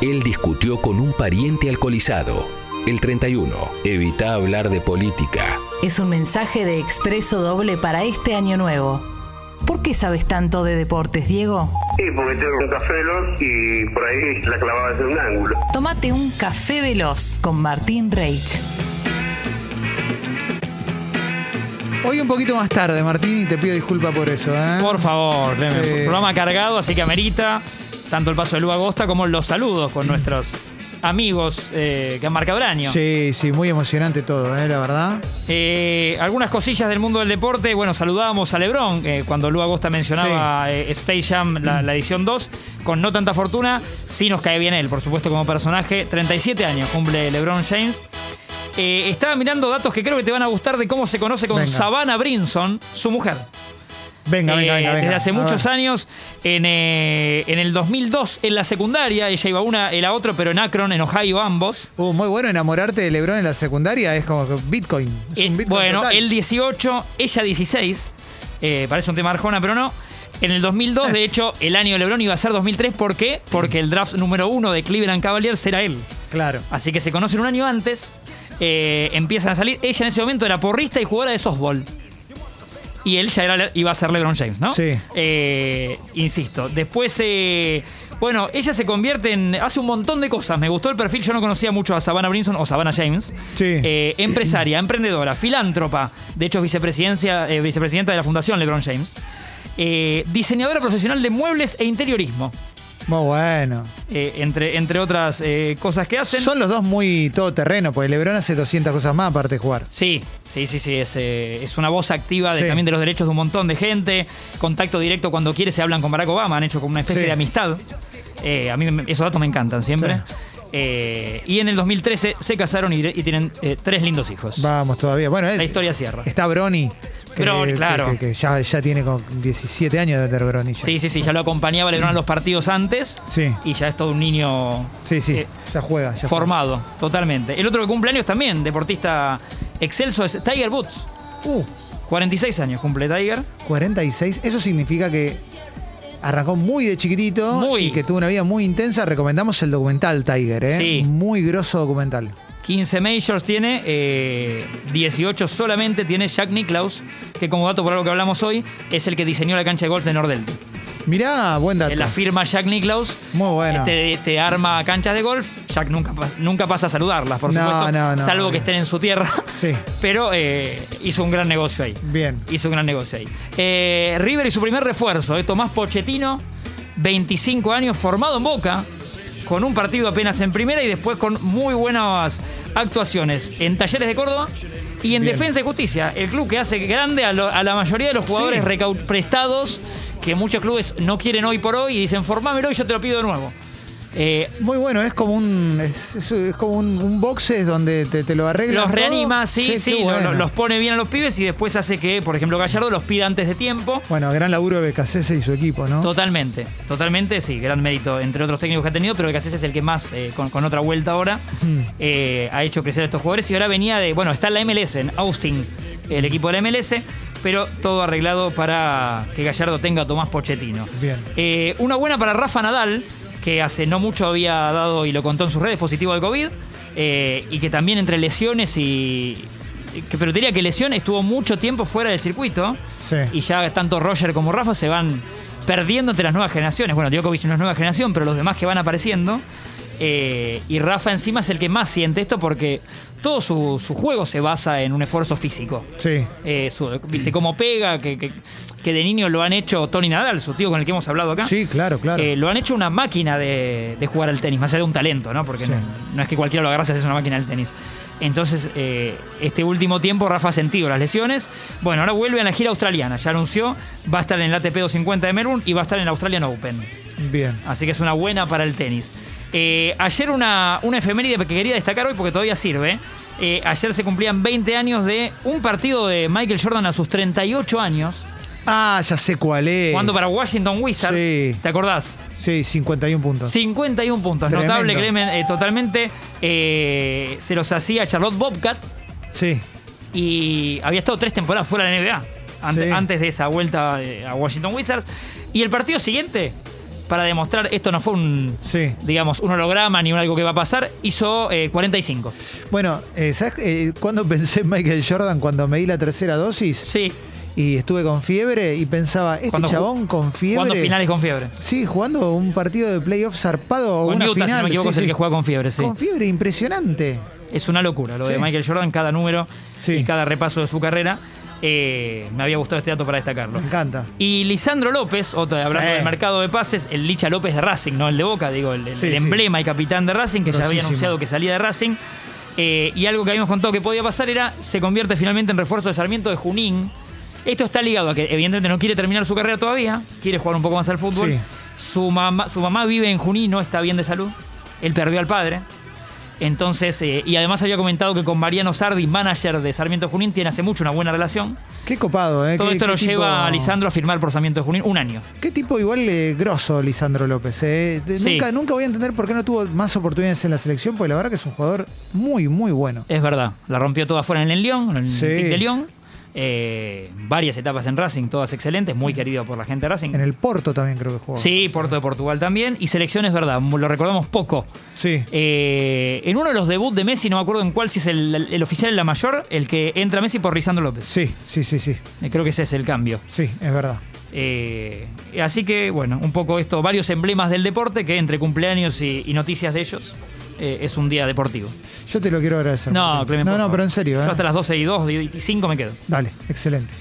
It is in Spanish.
Él discutió con un pariente alcoholizado. El 31. Evita hablar de política. Es un mensaje de expreso doble para este año nuevo. ¿Por qué sabes tanto de deportes, Diego? Sí, porque tengo un café veloz y por ahí la clavaba desde un ángulo. Tómate un café veloz con Martín Reich. Hoy un poquito más tarde, Martín, y te pido disculpa por eso. ¿eh? Por favor. Sí. programa cargado, así que amerita tanto el paso de Lu Agosta como los saludos con nuestros amigos eh, que han marcado el año. Sí, sí, muy emocionante todo, ¿eh? la verdad. Eh, algunas cosillas del mundo del deporte. Bueno, saludábamos a Lebron cuando Lu Agosta mencionaba Space Jam, la, la edición 2, con no tanta fortuna. Sí nos cae bien él, por supuesto, como personaje. 37 años cumple LeBron James. Estaba mirando datos que creo que te van a gustar de cómo se conoce con Venga. Savannah Brinson, su mujer. Venga, venga, Eh, venga, venga. Desde hace A muchos ver. años, en, eh, en el 2002, en la secundaria, ella iba una y la otra, pero en Akron, en Ohio, ambos. Uh, muy bueno enamorarte de LeBron en la secundaria, es como que Bitcoin. Es Eh, Bitcoin bueno, total. él 18, ella 16. Eh, parece un tema arjona, pero no. En el 2002, de hecho, el año de LeBron iba a ser 2003. ¿Por qué? Porque el draft número uno de Cleveland Cavaliers era él. Claro. Así que se conocen un año antes. eh, empiezan a salir. Ella en ese momento era porrista y jugadora de softball. Y él ya era, iba a ser LeBron James, ¿no? Sí. Eh, insisto. Después, eh, bueno, ella se convierte en. Hace un montón de cosas. Me gustó el perfil. Yo no conocía mucho a Savannah Brinson o Savannah James. Sí. Eh, empresaria, emprendedora, filántropa. De hecho, es vicepresidencia, eh, vicepresidenta de la Fundación LeBron James. Diseñadora profesional de muebles e interiorismo. Muy bueno. eh, entre, entre otras eh, cosas que hacen. Son los dos muy todoterreno, porque LeBron hace 200 cosas más aparte de jugar. Sí, sí, sí, sí. Es, eh, es una voz activa de, Sí. también de los derechos de un montón de gente. Contacto directo cuando quiere se hablan con Barack Obama. Han hecho como una especie Sí. de amistad. Eh, a mí me- esos datos me encantan siempre. Sí. Eh, y en el 2013 se casaron y, y tienen eh, tres lindos hijos. Vamos todavía. Bueno, La historia cierra. está Brony. que- Brony, claro. Que, que ya, ya tiene como 17 años de tener Brony. ya. Sí, sí, sí. Ya lo acompañaba LeBron a los partidos antes. Sí. Y ya es todo un niño Sí, sí. eh, ya juega. Ya formado, totalmente. El otro que cumple años también, deportista excelso, es Tiger Woods. Uh, 46 años cumple Tiger. 46. Eso significa que arrancó muy de chiquitito Muy. y que tuvo una vida muy intensa. Recomendamos el documental Tiger, ¿eh? Sí. Muy grosso documental. 15 majors tiene, eh, 18 solamente tiene Jack Nicklaus, que como dato por algo que hablamos hoy, es el que diseñó la cancha de golf de Nordelta. Mirá, buen dato. En la firma Jack Nicklaus Muy bueno. te, te arma canchas de golf. Jack nunca, nunca pasa a saludarlas, por No, supuesto, no, no, salvo que estén en su tierra. Sí. Pero eh, hizo un gran negocio ahí. Bien. Hizo un gran negocio ahí. Eh, River y su primer refuerzo, eh, Tomás Pochettino, 25 años, formado en Boca, con un partido apenas en primera y después con muy buenas actuaciones en Talleres de Córdoba y en Bien. Defensa y Justicia, el club que hace grande a, lo- a la mayoría de los jugadores Sí. prestados que muchos clubes no quieren hoy por hoy y dicen, formámelo y yo te lo pido de nuevo. Eh, Muy bueno, es como un es, como un, un boxes donde te, te lo arregla. Los todo. reanima, sí, sí, bueno. lo- los pone bien a los pibes y después hace que, por ejemplo, Gallardo los pida antes de tiempo. Bueno, gran laburo de Becasese y su equipo, ¿no? Totalmente, totalmente, sí, gran mérito entre otros técnicos que ha tenido, pero que es el que más, eh, con, con otra vuelta ahora, eh, ha hecho crecer a estos jugadores y ahora venía de, bueno, está en la MLS, en Austin, el equipo de la MLS, pero todo arreglado para que Gallardo tenga a Tomás Pochettino. Bien. Eh, una buena para Rafa Nadal, que hace no mucho había dado y lo contó en sus redes positivo de COVID, eh, y que también entre lesiones y... que- pero diría que lesión estuvo mucho tiempo fuera del circuito Sí. y ya tanto Roger como Rafa se van perdiendo entre las nuevas generaciones. Bueno, Djokovic no es nueva generación, pero los demás que van apareciendo. Eh, y Rafa encima es el que más siente esto porque todo su, su juego se basa en un esfuerzo físico. Sí. Eh, su- ¿Viste cómo pega? Que, que- que de niño lo han hecho Tony Nadal, su tío con el que hemos hablado acá. Sí, claro, claro. Eh, lo han hecho una máquina de, de jugar al tenis, más allá de un talento, ¿no? Porque Sí. no, no es que cualquiera lo agarrase, es una máquina del tenis. Entonces, eh, este último tiempo Rafa ha sentido las lesiones. Bueno, ahora vuelve a la gira australiana. Ya anunció, va a estar en el ATP 250 de Melbourne y va a estar en el Australian Open. Bien. Así que es una buena para el tenis. Eh, ayer una, una efeméride que quería destacar hoy porque todavía sirve. Eh, ayer se cumplían 20 años de un partido de Michael Jordan a sus 38 años, Ah, ya sé cuál es. jugando para Washington Wizards. Sí. ¿Te acordás? Sí, 51 puntos. 51 puntos, Tremendo. notable, Clemen, eh, totalmente. eh, se los hacía Charlotte Bobcats Sí. y había estado tres temporadas fuera de la NBA ante- Sí. antes de esa vuelta a Washington Wizards. Y el partido siguiente para demostrar esto no fue un, Sí. digamos, un holograma ni un algo que va a pasar, hizo eh, 45. Bueno, eh, ¿sabes eh, cuándo pensé en Michael Jordan cuando me di la tercera dosis? Sí, Y estuve con fiebre y pensaba, este Cuando chabón con fiebre. jugando finales con fiebre. Sí, jugando un partido de playoff zarpado o una Utah, final. si no me equivoco, sí, es el sí. que juega con fiebre, sí. Con fiebre impresionante. Es una locura lo de. Michael Jordan, cada número Sí. y cada repaso de su carrera. Eh, me había gustado este dato para destacarlo. Me encanta. Y Lisandro López, otro, hablando Sí. del mercado de pases, el Licha López de Racing, no el de Boca, digo, el, el- Sí, el sí. emblema y capitán de Racing, que ya había anunciado que salía de Racing. Eh, y algo que habíamos contado que podía pasar era, se convierte finalmente en refuerzo de Sarmiento de Junín. Esto está ligado a que evidentemente no quiere terminar su carrera todavía, quiere jugar un poco más al fútbol. Sí. Su, mamá, su mamá vive en Junín, no está bien de salud. Él perdió al padre. Entonces, eh, y además había comentado que con Mariano Sardi, manager de Sarmiento Junín, tiene hace mucho una buena relación. Qué copado, ¿eh? Todo esto lo tipo- lleva a Lisandro a firmar por Sarmiento Junín un año. Qué tipo igual eh, grosso Lisandro López. eh. De- Sí. Nunca, nunca voy a entender por qué no tuvo más oportunidades en la selección, porque la verdad que es un jugador muy, muy bueno. Es verdad, la rompió toda afuera en el Lyon, en el Sí. De Lyon. Eh, varias etapas en Racing, todas excelentes, muy querido por la gente de Racing. En el Porto también creo que jugó. Sí, Porto de Portugal también. Y selección es verdad, lo recordamos poco. Sí. Eh, en uno de los debuts de Messi, no me acuerdo en cuál, si es el, el oficial en la mayor, el que entra Messi por Lisandro López. Sí, sí, sí, sí. Eh, creo que ese es el cambio. Sí, es verdad. Así que, bueno, un poco esto, varios emblemas del deporte que entre cumpleaños y, y noticias de ellos eh, es un día deportivo. Yo te lo quiero agradecer. No, Martín. Clemen, No, por no, favor. pero en serio. ¿eh? Yo hasta las 12 y 2 y 5 me quedo. Dale, excelente.